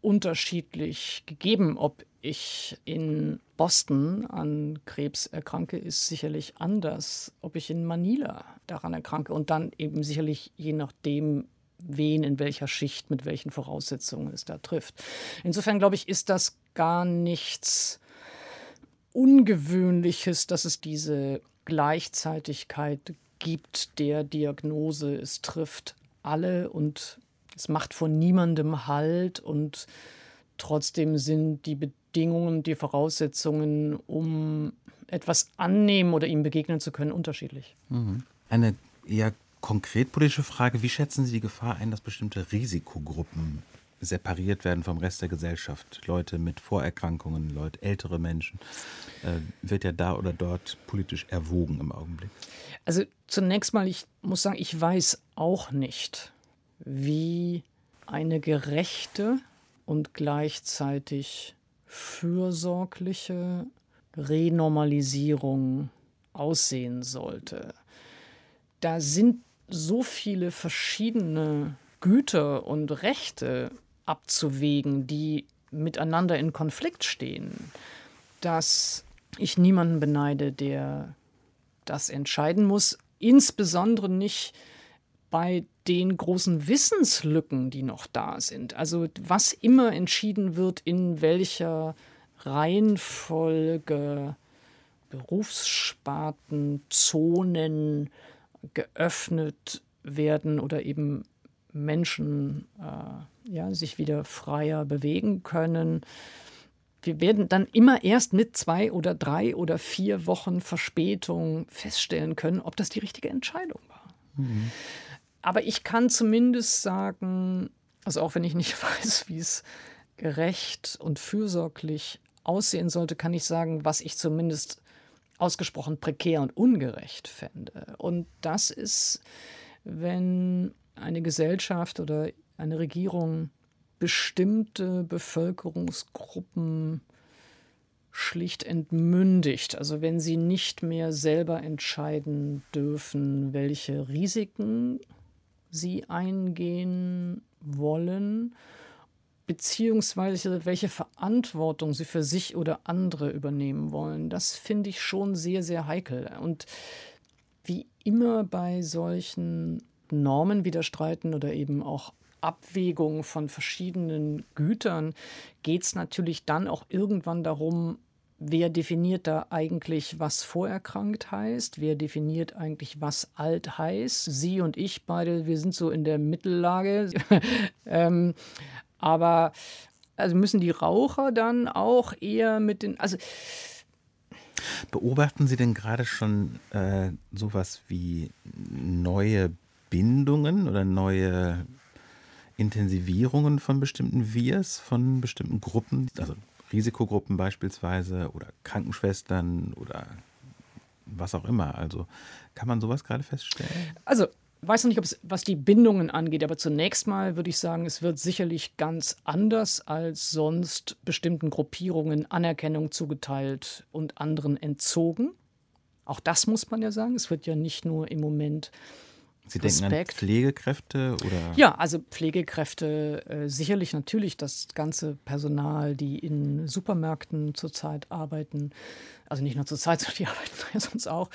unterschiedlich gegeben. Ob ich in Boston an Krebs erkranke, ist sicherlich anders. Ob ich in Manila daran erkranke und dann eben sicherlich je nachdem, wen in welcher Schicht mit welchen Voraussetzungen es da trifft. Insofern glaube ich, ist das gar nichts Ungewöhnliches, dass es diese Gleichzeitigkeit gibt der Diagnose. Es trifft alle und es macht von niemandem Halt und trotzdem sind die Bedingungen, die Voraussetzungen, um etwas annehmen oder ihm begegnen zu können, unterschiedlich. Mhm. Eine eher konkret politische Frage, wie schätzen Sie die Gefahr ein, dass bestimmte Risikogruppen separiert werden vom Rest der Gesellschaft. Leute mit Vorerkrankungen, Leute, ältere Menschen, äh, wird ja da oder dort politisch erwogen im Augenblick. Also zunächst mal, ich muss sagen, ich weiß auch nicht, wie eine gerechte und gleichzeitig fürsorgliche Renormalisierung aussehen sollte. Da sind so viele verschiedene Güter und Rechte abzuwägen, die miteinander in Konflikt stehen, dass ich niemanden beneide, der das entscheiden muss, insbesondere nicht bei den großen Wissenslücken, die noch da sind. Also was immer entschieden wird, in welcher Reihenfolge Berufssparten, Zonen geöffnet werden oder eben Menschen äh, ja, sich wieder freier bewegen können. Wir werden dann immer erst mit zwei oder drei oder vier Wochen Verspätung feststellen können, ob das die richtige Entscheidung war. Mhm. Aber ich kann zumindest sagen, also auch wenn ich nicht weiß, wie es gerecht und fürsorglich aussehen sollte, kann ich sagen, was ich zumindest ausgesprochen prekär und ungerecht fände. Und das ist, wenn eine Gesellschaft oder eine Regierung bestimmte Bevölkerungsgruppen schlicht entmündigt. Also wenn sie nicht mehr selber entscheiden dürfen, welche Risiken sie eingehen wollen, beziehungsweise welche Verantwortung sie für sich oder andere übernehmen wollen. Das finde ich schon sehr, sehr heikel. Und wie immer bei solchen Normen widerstreiten oder eben auch Abwägung von verschiedenen Gütern geht es natürlich dann auch irgendwann darum, wer definiert da eigentlich, was vorerkrankt heißt? Wer definiert eigentlich, was alt heißt? Sie und ich beide, wir sind so in der Mittellage. ähm, aber also müssen die Raucher dann auch eher mit den, also Beobachten Sie denn gerade schon äh, sowas wie neue Bindungen oder neue Intensivierungen von bestimmten Wirs, von bestimmten Gruppen, also Risikogruppen beispielsweise oder Krankenschwestern oder was auch immer. Also kann man sowas gerade feststellen? Also weiß noch nicht, ob es, was die Bindungen angeht, aber zunächst mal würde ich sagen, es wird sicherlich ganz anders als sonst bestimmten Gruppierungen Anerkennung zugeteilt und anderen entzogen. Auch das muss man ja sagen. Es wird ja nicht nur im Moment Sie denken Respekt. an Pflegekräfte oder? Ja, also Pflegekräfte, äh, sicherlich natürlich das ganze Personal, die in Supermärkten zurzeit arbeiten, also nicht nur zurzeit, sondern die arbeiten ja sonst auch.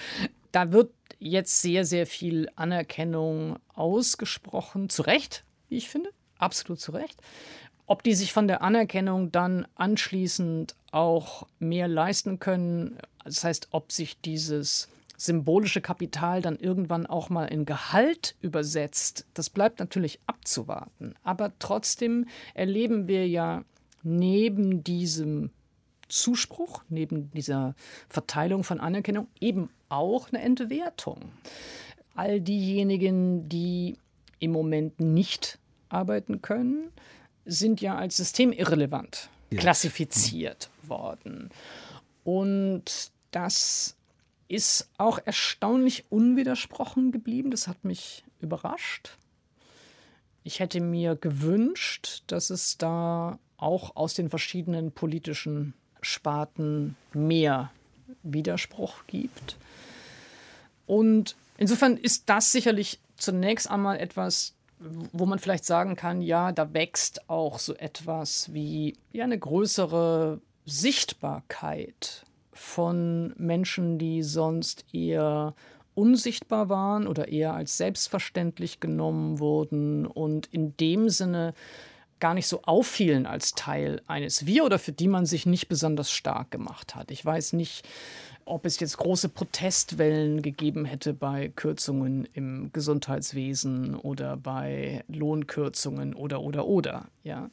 Da wird jetzt sehr, sehr viel Anerkennung ausgesprochen, zu Recht, wie ich finde, absolut zu Recht. Ob die sich von der Anerkennung dann anschließend auch mehr leisten können, das heißt, ob sich dieses symbolische Kapital dann irgendwann auch mal in Gehalt übersetzt, das bleibt natürlich abzuwarten. Aber trotzdem erleben wir ja neben diesem Zuspruch, neben dieser Verteilung von Anerkennung eben auch eine Entwertung. All diejenigen, die im Moment nicht arbeiten können, sind ja als systemirrelevant ja. klassifiziert worden. Und das ist auch erstaunlich unwidersprochen geblieben. Das hat mich überrascht. Ich hätte mir gewünscht, dass es da auch aus den verschiedenen politischen Sparten mehr Widerspruch gibt. Und insofern ist das sicherlich zunächst einmal etwas, wo man vielleicht sagen kann, ja, da wächst auch so etwas wie ja, eine größere Sichtbarkeit von Menschen, die sonst eher unsichtbar waren oder eher als selbstverständlich genommen wurden und in dem Sinne gar nicht so auffielen als Teil eines Wir oder für die man sich nicht besonders stark gemacht hat. Ich weiß nicht, ob es jetzt große Protestwellen gegeben hätte bei Kürzungen im Gesundheitswesen oder bei Lohnkürzungen oder oder oder, ja.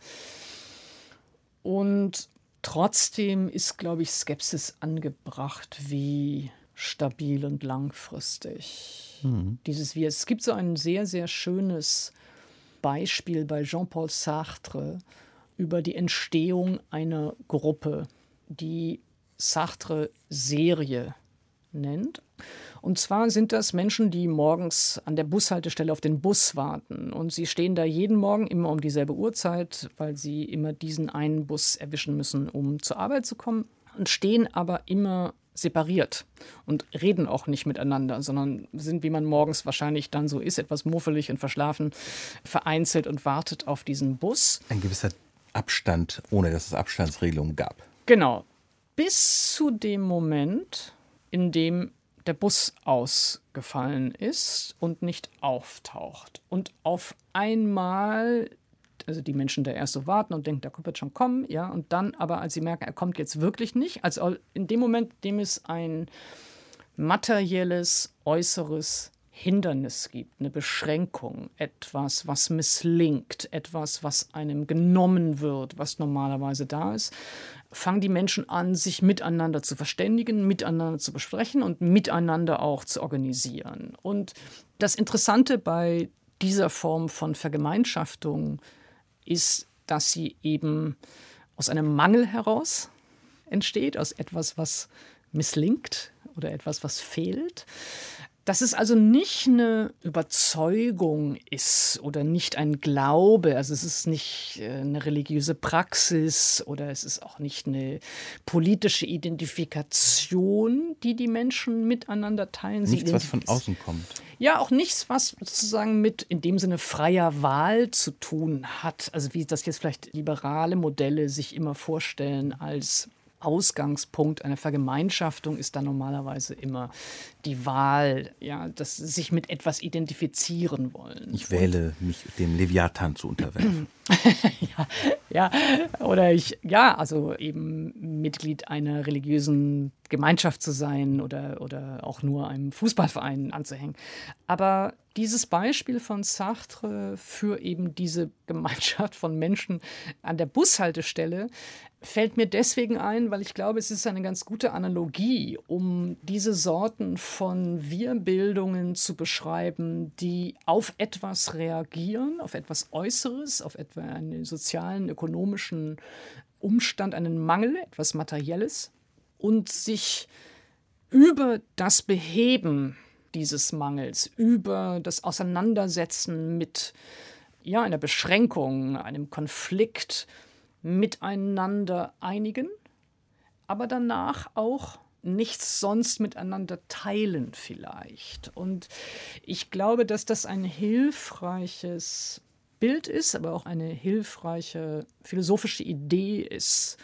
Und trotzdem ist, glaube ich, Skepsis angebracht, wie stabil und langfristig mhm. dieses Wir. Es gibt so ein sehr, sehr schönes Beispiel bei Jean-Paul Sartre über die Entstehung einer Gruppe, die Sartre Serie nennt. Und zwar sind das Menschen, die morgens an der Bushaltestelle auf den Bus warten. Und sie stehen da jeden Morgen immer um dieselbe Uhrzeit, weil sie immer diesen einen Bus erwischen müssen, um zur Arbeit zu kommen. Und stehen aber immer separiert und reden auch nicht miteinander, sondern sind, wie man morgens wahrscheinlich dann so ist, etwas muffelig und verschlafen, vereinzelt und wartet auf diesen Bus. Ein gewisser Abstand, ohne dass es Abstandsregelungen gab. Genau. Bis zu dem Moment, in dem der Bus ausgefallen ist und nicht auftaucht. Und auf einmal also die Menschen da erst so warten und denken, der wird schon kommen, ja, und dann aber, als sie merken, er kommt jetzt wirklich nicht, also in dem Moment, in dem es ein materielles, äußeres Hindernis gibt, eine Beschränkung, etwas, was misslingt, etwas, was einem genommen wird, was normalerweise da ist, fangen die Menschen an, sich miteinander zu verständigen, miteinander zu besprechen und miteinander auch zu organisieren. Und das Interessante bei dieser Form von Vergemeinschaftung ist, dass sie eben aus einem Mangel heraus entsteht, aus etwas, was misslingt oder etwas, was fehlt. Dass es also nicht eine Überzeugung ist oder nicht ein Glaube, also es ist nicht äh, eine religiöse Praxis oder es ist auch nicht eine politische Identifikation, die die Menschen miteinander teilen. Nichts, was von außen kommt. Ja, auch nichts, was sozusagen mit in dem Sinne freier Wahl zu tun hat. Also wie das jetzt vielleicht liberale Modelle sich immer vorstellen als Ausgangspunkt einer Vergemeinschaftung ist dann normalerweise immer die Wahl, ja, dass sich mit etwas identifizieren wollen. Ich wähle Und, mich dem Leviathan zu unterwerfen. ja, ja, oder ich, ja, also eben Mitglied einer religiösen Gemeinschaft zu sein oder, oder auch nur einem Fußballverein anzuhängen. Aber dieses Beispiel von Sartre für eben diese Gemeinschaft von Menschen an der Bushaltestelle fällt mir deswegen ein, weil ich glaube, es ist eine ganz gute Analogie, um diese Sorten von Wir-Bildungen zu beschreiben, die auf etwas reagieren, auf etwas Äußeres, auf etwa einen sozialen, ökonomischen Umstand, einen Mangel, etwas Materielles und sich über das Beheben dieses Mangels, über das Auseinandersetzen mit ja, einer Beschränkung, einem Konflikt miteinander einigen, aber danach auch nichts sonst miteinander teilen vielleicht. Und ich glaube, dass das ein hilfreiches Bild ist, aber auch eine hilfreiche philosophische Idee ist,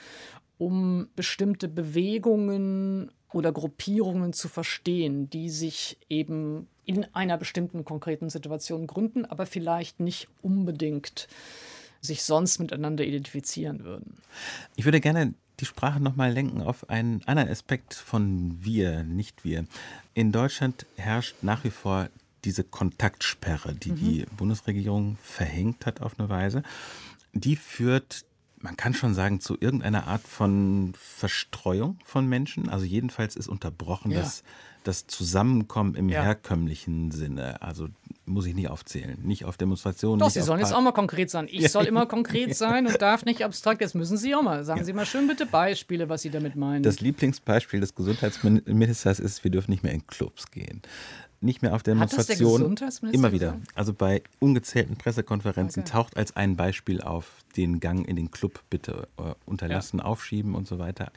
um bestimmte Bewegungen oder Gruppierungen zu verstehen, die sich eben in einer bestimmten konkreten Situation gründen, aber vielleicht nicht unbedingt sich sonst miteinander identifizieren würden. Ich würde gerne die Sprache nochmal lenken auf einen anderen Aspekt von wir, nicht wir. In Deutschland herrscht nach wie vor diese Kontaktsperre, die mhm. die Bundesregierung verhängt hat auf eine Weise. Die führt man kann schon sagen, zu irgendeiner Art von Verstreuung von Menschen. Also jedenfalls ist unterbrochen ja. das, das Zusammenkommen im ja. herkömmlichen Sinne. Also muss ich nicht aufzählen. Nicht auf Demonstrationen. Doch, Sie sollen jetzt auch mal konkret sein. Ich soll immer konkret sein und darf nicht abstrakt. Jetzt müssen Sie auch mal. Sagen Sie mal schön bitte Beispiele, was Sie damit meinen. Das Lieblingsbeispiel des Gesundheitsministers ist, wir dürfen nicht mehr in Clubs gehen. Nicht mehr auf Demonstrationen. Immer wieder. gesagt? Also bei ungezählten Pressekonferenzen Okay. taucht als ein Beispiel auf den Gang in den Club bitte äh, unterlassen, aufschieben und so weiter.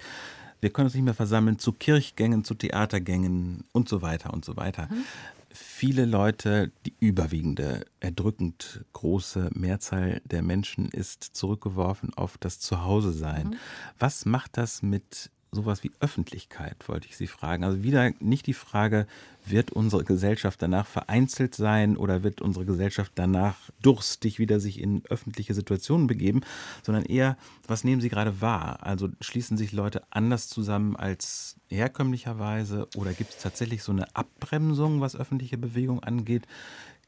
Wir können uns nicht mehr versammeln zu Kirchgängen, zu Theatergängen und so weiter und so weiter. Mhm. Viele Leute, die überwiegende, erdrückend große Mehrzahl der Menschen ist zurückgeworfen auf das Zuhause-Sein. Mhm. Was macht das mit sowas wie Öffentlichkeit, wollte ich Sie fragen. Also wieder nicht die Frage, wird unsere Gesellschaft danach vereinzelt sein oder wird unsere Gesellschaft danach durstig wieder sich in öffentliche Situationen begeben, sondern eher, was nehmen Sie gerade wahr? Also schließen sich Leute anders zusammen als herkömmlicherweise oder gibt es tatsächlich so eine Abbremsung, was öffentliche Bewegung angeht?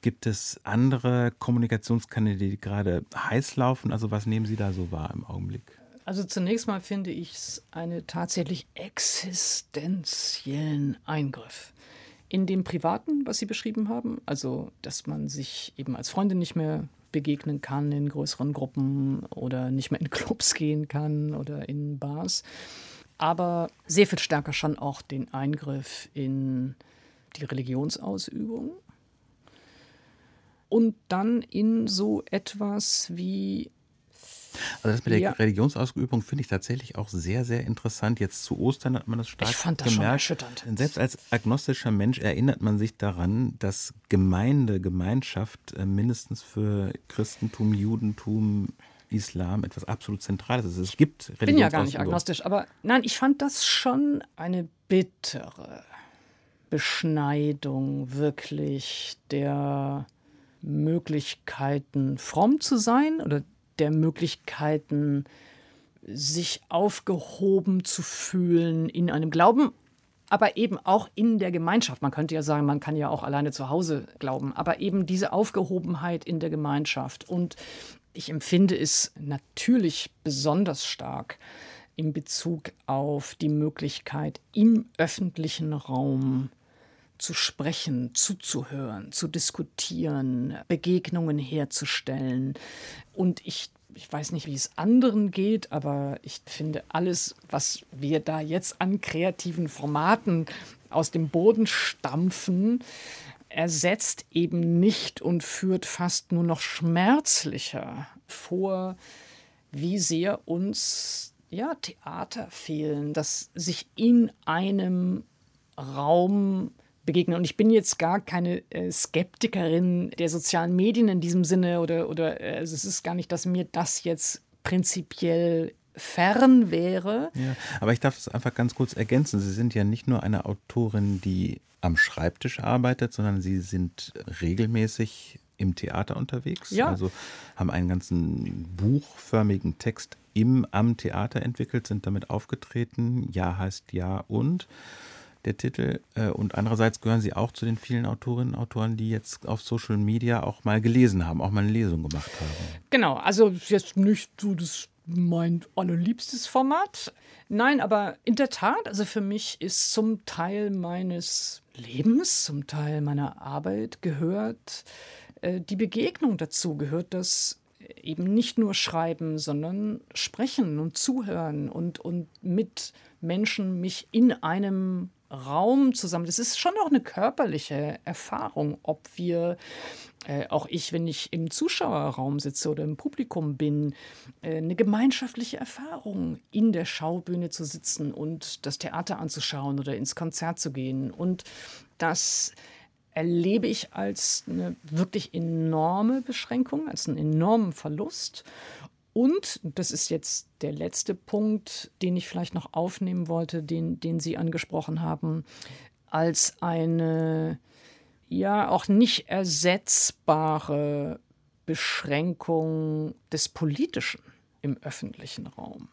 Gibt es andere Kommunikationskanäle, die gerade heiß laufen? Also was nehmen Sie da so wahr im Augenblick? Also zunächst mal finde ich es einen tatsächlich existenziellen Eingriff. In dem Privaten, was Sie beschrieben haben, also dass man sich eben als Freundin nicht mehr begegnen kann in größeren Gruppen oder nicht mehr in Clubs gehen kann oder in Bars, aber sehr viel stärker schon auch den Eingriff in die Religionsausübung und dann in so etwas wie Also das mit der Ja. Religionsausübung finde ich tatsächlich auch sehr, sehr interessant. Jetzt zu Ostern hat man das stark Ich fand das schon gemerkt. erschütternd. Selbst als agnostischer Mensch erinnert man sich daran, dass Gemeinde, Gemeinschaft äh, mindestens für Christentum, Judentum, Islam etwas absolut Zentrales ist. Es gibt Ich bin ja gar nicht agnostisch, aber nein, ich fand das schon eine bittere Beschneidung wirklich der Möglichkeiten, fromm zu sein oder der Möglichkeiten, sich aufgehoben zu fühlen in einem Glauben, aber eben auch in der Gemeinschaft. Man könnte ja sagen, man kann ja auch alleine zu Hause glauben, aber eben diese Aufgehobenheit in der Gemeinschaft. Und ich empfinde es natürlich besonders stark in Bezug auf die Möglichkeit, im öffentlichen Raum zu sprechen, zuzuhören, zu diskutieren, Begegnungen herzustellen. Und ich, ich weiß nicht, wie es anderen geht, aber ich finde, alles, was wir da jetzt an kreativen Formaten aus dem Boden stampfen, ersetzt eben nicht und führt fast nur noch schmerzlicher vor, wie sehr uns ja, Theater fehlen, dass sich in einem Raum begegnen. Und ich bin jetzt gar keine äh, Skeptikerin der sozialen Medien in diesem Sinne oder, oder äh, also es ist gar nicht, dass mir das jetzt prinzipiell fern wäre. Ja, aber ich darf das einfach ganz kurz ergänzen. Sie sind ja nicht nur eine Autorin, die am Schreibtisch arbeitet, sondern Sie sind regelmäßig im Theater unterwegs. Ja. Also haben einen ganzen buchförmigen Text im am Theater entwickelt, sind damit aufgetreten. Ja heißt Ja und der Titel. Äh, Und andererseits gehören Sie auch zu den vielen Autorinnen und Autoren, die jetzt auf Social Media auch mal gelesen haben, auch mal eine Lesung gemacht haben. Genau, also jetzt nicht so das mein allerliebstes Format. Nein, aber in der Tat, also für mich ist zum Teil meines Lebens, zum Teil meiner Arbeit gehört äh, die Begegnung dazu, gehört das eben nicht nur schreiben, sondern sprechen und zuhören und, und mit Menschen mich in einem Raum zusammen. Das ist schon auch eine körperliche Erfahrung, ob wir, äh, auch ich, wenn ich im Zuschauerraum sitze oder im Publikum bin, äh, eine gemeinschaftliche Erfahrung, in der Schaubühne zu sitzen und das Theater anzuschauen oder ins Konzert zu gehen. Und das erlebe ich als eine wirklich enorme Beschränkung, als einen enormen Verlust. Und, das ist jetzt der letzte Punkt, den ich vielleicht noch aufnehmen wollte, den, den Sie angesprochen haben, als eine ja auch nicht ersetzbare Beschränkung des Politischen im öffentlichen Raum.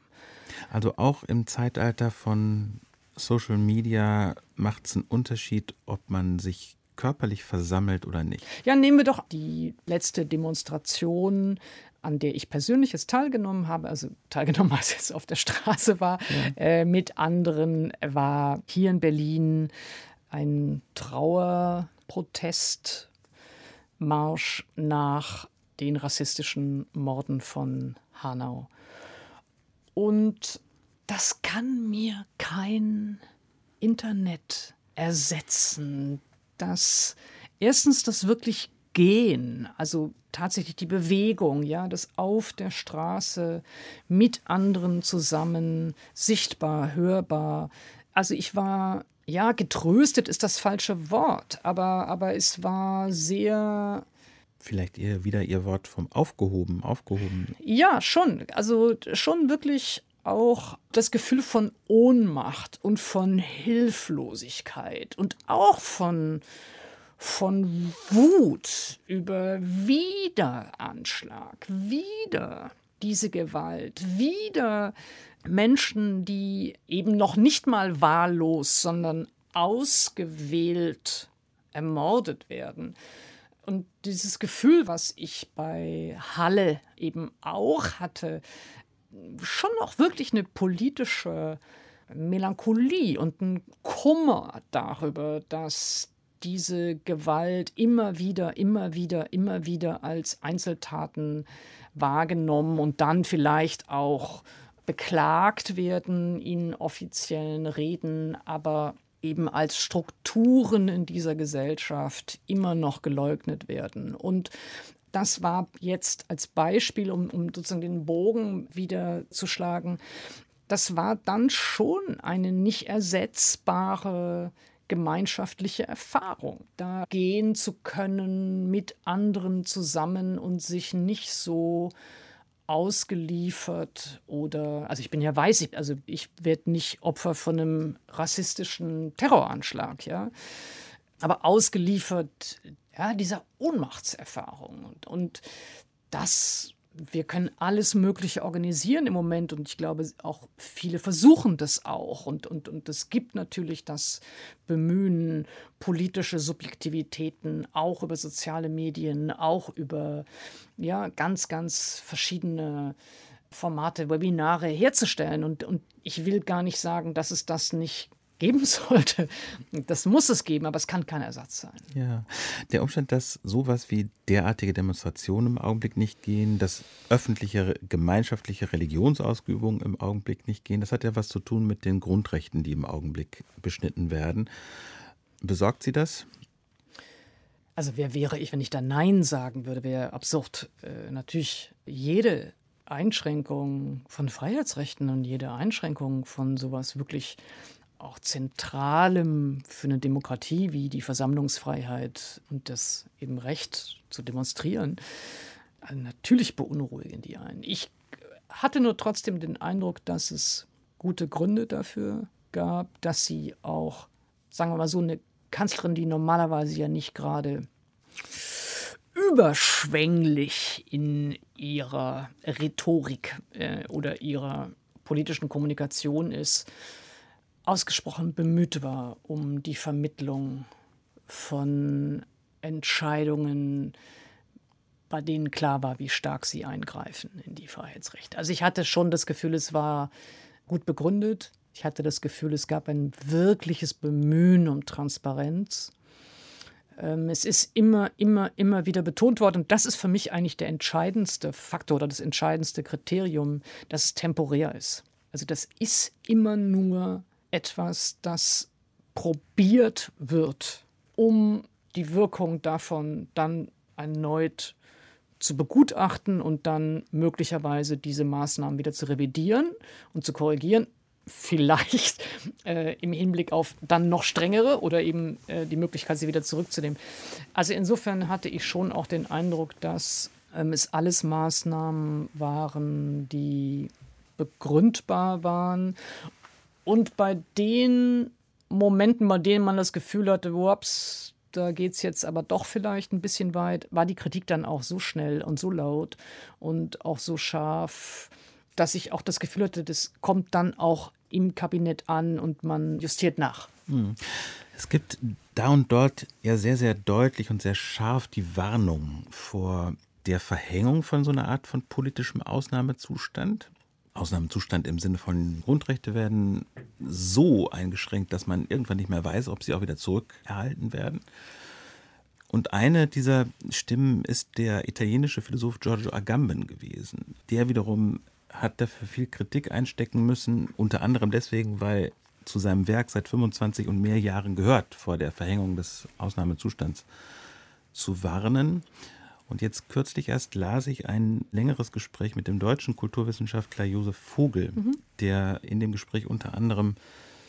Also auch im Zeitalter von Social Media macht es einen Unterschied, ob man sich körperlich versammelt oder nicht. Ja, nehmen wir doch die letzte Demonstration, an der ich persönlich jetzt teilgenommen habe, also teilgenommen, als es auf der Straße war, äh, mit anderen, war hier in Berlin ein Trauerprotest Marsch nach den rassistischen Morden von Hanau. Und das kann mir kein Internet ersetzen. Das erstens das wirklich Gehen, also tatsächlich die Bewegung, ja, das auf der Straße mit anderen zusammen, sichtbar, hörbar. Also ich war, ja, getröstet ist das falsche Wort, aber, aber es war sehr vielleicht eher wieder Ihr Wort vom aufgehoben, aufgehoben. Ja, schon. Also schon wirklich auch das Gefühl von Ohnmacht und von Hilflosigkeit und auch von, von Wut über Wiederanschlag, wieder diese Gewalt, wieder Menschen, die eben noch nicht mal wahllos, sondern ausgewählt ermordet werden. Und dieses Gefühl, was ich bei Halle eben auch hatte, schon auch wirklich eine politische Melancholie und ein Kummer darüber, dass diese Gewalt immer wieder, immer wieder, immer wieder als Einzeltaten wahrgenommen und dann vielleicht auch beklagt werden in offiziellen Reden, aber eben als Strukturen in dieser Gesellschaft immer noch geleugnet werden. Und das war jetzt als Beispiel, um, um sozusagen den Bogen wieder zu schlagen, das war dann schon eine nicht ersetzbare gemeinschaftliche Erfahrung, da gehen zu können mit anderen zusammen und sich nicht so ausgeliefert oder, also ich bin ja weiß, also ich werde nicht Opfer von einem rassistischen Terroranschlag, ja, aber ausgeliefert, ja, dieser Ohnmachtserfahrung und, und das wir können alles Mögliche organisieren im Moment und ich glaube auch viele versuchen das auch. Und, und, und es gibt natürlich das Bemühen, politische Subjektivitäten auch über soziale Medien, auch über ja, ganz, ganz verschiedene Formate, Webinare herzustellen. Und, und ich will gar nicht sagen, dass es das nicht geben sollte. Das muss es geben, aber es kann kein Ersatz sein. Ja, der Umstand, dass sowas wie derartige Demonstrationen im Augenblick nicht gehen, dass öffentliche, gemeinschaftliche Religionsausübungen im Augenblick nicht gehen, das hat ja was zu tun mit den Grundrechten, die im Augenblick beschnitten werden. Besorgt Sie das? Also wer wäre ich, wenn ich da Nein sagen würde, wäre absurd. Äh, natürlich jede Einschränkung von Freiheitsrechten und jede Einschränkung von sowas wirklich auch Zentralem für eine Demokratie wie die Versammlungsfreiheit und das eben Recht zu demonstrieren, also natürlich beunruhigen die einen. Ich hatte nur trotzdem den Eindruck, dass es gute Gründe dafür gab, dass sie auch, sagen wir mal so, eine Kanzlerin, die normalerweise ja nicht gerade überschwänglich in ihrer Rhetorik äh, oder ihrer politischen Kommunikation ist, ausgesprochen bemüht war um die Vermittlung von Entscheidungen, bei denen klar war, wie stark sie eingreifen in die Freiheitsrechte. Also ich hatte schon das Gefühl, es war gut begründet. Ich hatte das Gefühl, es gab ein wirkliches Bemühen um Transparenz. Ähm, es ist immer, immer, immer wieder betont worden, und das ist für mich eigentlich der entscheidendste Faktor oder das entscheidendste Kriterium, dass es temporär ist. Also das ist immer nur etwas, das probiert wird, um die Wirkung davon dann erneut zu begutachten und dann möglicherweise diese Maßnahmen wieder zu revidieren und zu korrigieren. Vielleicht äh, im Hinblick auf dann noch strengere oder eben äh, die Möglichkeit, sie wieder zurückzunehmen. Also insofern hatte ich schon auch den Eindruck, dass ähm, es alles Maßnahmen waren, die begründbar waren und bei den Momenten, bei denen man das Gefühl hatte, ups, da geht es jetzt aber doch vielleicht ein bisschen weit, war die Kritik dann auch so schnell und so laut und auch so scharf, dass ich auch das Gefühl hatte, das kommt dann auch im Kabinett an und man justiert nach. Hm. Es gibt da und dort ja sehr, sehr deutlich und sehr scharf die Warnung vor der Verhängung von so einer Art von politischem Ausnahmezustand. Ausnahmezustand im Sinne von Grundrechte werden so eingeschränkt, dass man irgendwann nicht mehr weiß, ob sie auch wieder zurückerhalten werden. Und eine dieser Stimmen ist der italienische Philosoph Giorgio Agamben gewesen. Der wiederum hat dafür viel Kritik einstecken müssen, unter anderem deswegen, weil zu seinem Werk seit 25 und mehr Jahren gehört, vor der Verhängung des Ausnahmezustands zu warnen. Und jetzt kürzlich erst las ich ein längeres Gespräch mit dem deutschen Kulturwissenschaftler Josef Vogel, mhm. der in dem Gespräch unter anderem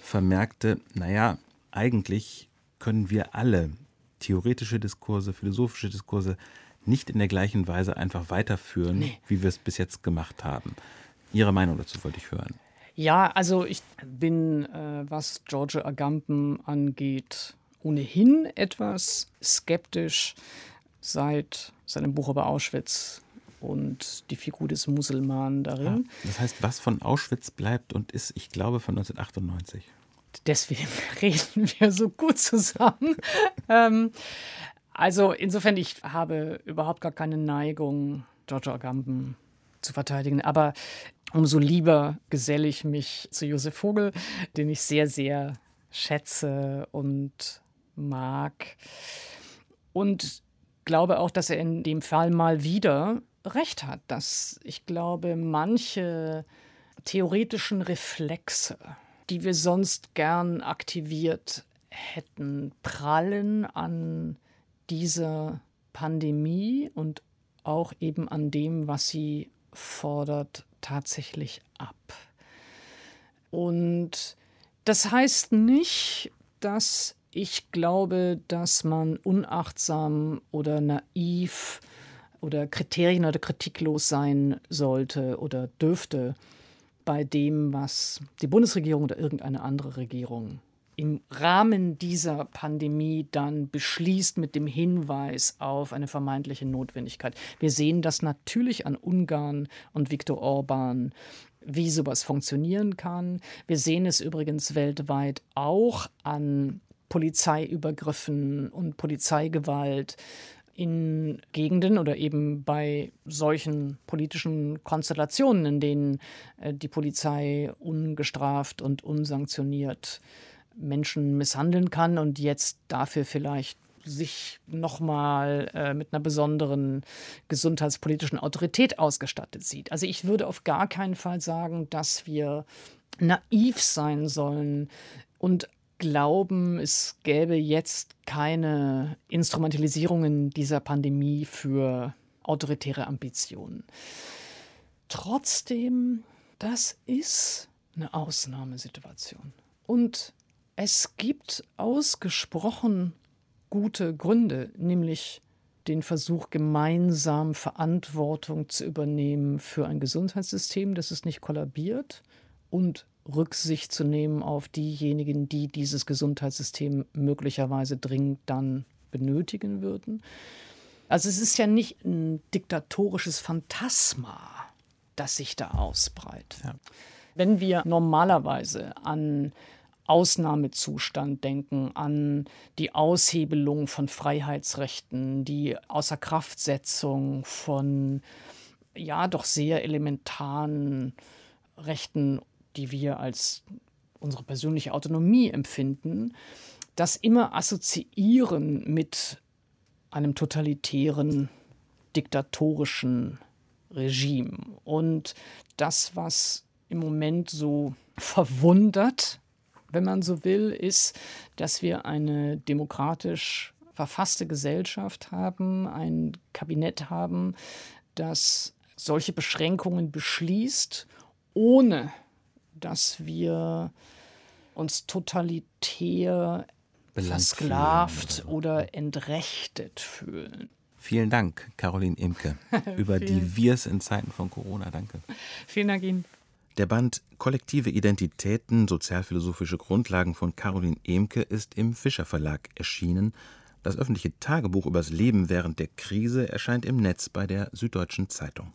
vermerkte, naja, eigentlich können wir alle theoretische Diskurse, philosophische Diskurse nicht in der gleichen Weise einfach weiterführen, nee. wie wir es bis jetzt gemacht haben. Ihre Meinung dazu wollte ich hören. Ja, also ich bin, äh, was Giorgio Agamben angeht, ohnehin etwas skeptisch seit seinem Buch über Auschwitz und die Figur des Muselmanen darin. Ja, das heißt, was von Auschwitz bleibt und ist, ich glaube, von 1998. Deswegen reden wir so gut zusammen. ähm, also insofern, ich habe überhaupt gar keine Neigung, Giorgio Agamben zu verteidigen. Aber umso lieber geselle ich mich zu Josef Vogel, den ich sehr, sehr schätze und mag. Und glaube auch, dass er in dem Fall mal wieder recht hat, dass ich glaube, manche theoretischen Reflexe, die wir sonst gern aktiviert hätten, prallen an dieser Pandemie und auch eben an dem, was sie fordert, tatsächlich ab. Und das heißt nicht, dass ich glaube, dass man unachtsam oder naiv oder kriterien- oder kritiklos sein sollte oder dürfte bei dem, was die Bundesregierung oder irgendeine andere Regierung im Rahmen dieser Pandemie dann beschließt mit dem Hinweis auf eine vermeintliche Notwendigkeit. Wir sehen das natürlich an Ungarn und Viktor Orban, wie sowas funktionieren kann. Wir sehen es übrigens weltweit auch an Polizeiübergriffen und Polizeigewalt in Gegenden oder eben bei solchen politischen Konstellationen, in denen äh, die Polizei ungestraft und unsanktioniert Menschen misshandeln kann und jetzt dafür vielleicht sich nochmal äh, mit einer besonderen gesundheitspolitischen Autorität ausgestattet sieht. Also ich würde auf gar keinen Fall sagen, dass wir naiv sein sollen und glauben, es gäbe jetzt keine Instrumentalisierungen dieser Pandemie für autoritäre Ambitionen. Trotzdem, das ist eine Ausnahmesituation. Und es gibt ausgesprochen gute Gründe, nämlich den Versuch, gemeinsam Verantwortung zu übernehmen für ein Gesundheitssystem, das es nicht kollabiert und Rücksicht zu nehmen auf diejenigen, die dieses Gesundheitssystem möglicherweise dringend dann benötigen würden. Also es ist ja nicht ein diktatorisches Phantasma, das sich da ausbreitet. Ja. Wenn wir normalerweise an Ausnahmezustand denken, an die Aushebelung von Freiheitsrechten, die Außerkraftsetzung von ja doch sehr elementaren Rechten die wir als unsere persönliche Autonomie empfinden, das immer assoziieren mit einem totalitären, diktatorischen Regime. Und das, was im Moment so verwundert, wenn man so will, ist, dass wir eine demokratisch verfasste Gesellschaft haben, ein Kabinett haben, das solche Beschränkungen beschließt, ohne dass wir uns totalitär versklavt oder entrechtet fühlen. Vielen Dank, Caroline Imke, über die Wirs in Zeiten von Corona. Danke. Vielen Dank Ihnen. Der Band Kollektive Identitäten, sozialphilosophische Grundlagen von Caroline Emke ist im Fischer Verlag erschienen. Das öffentliche Tagebuch übers Leben während der Krise erscheint im Netz bei der Süddeutschen Zeitung.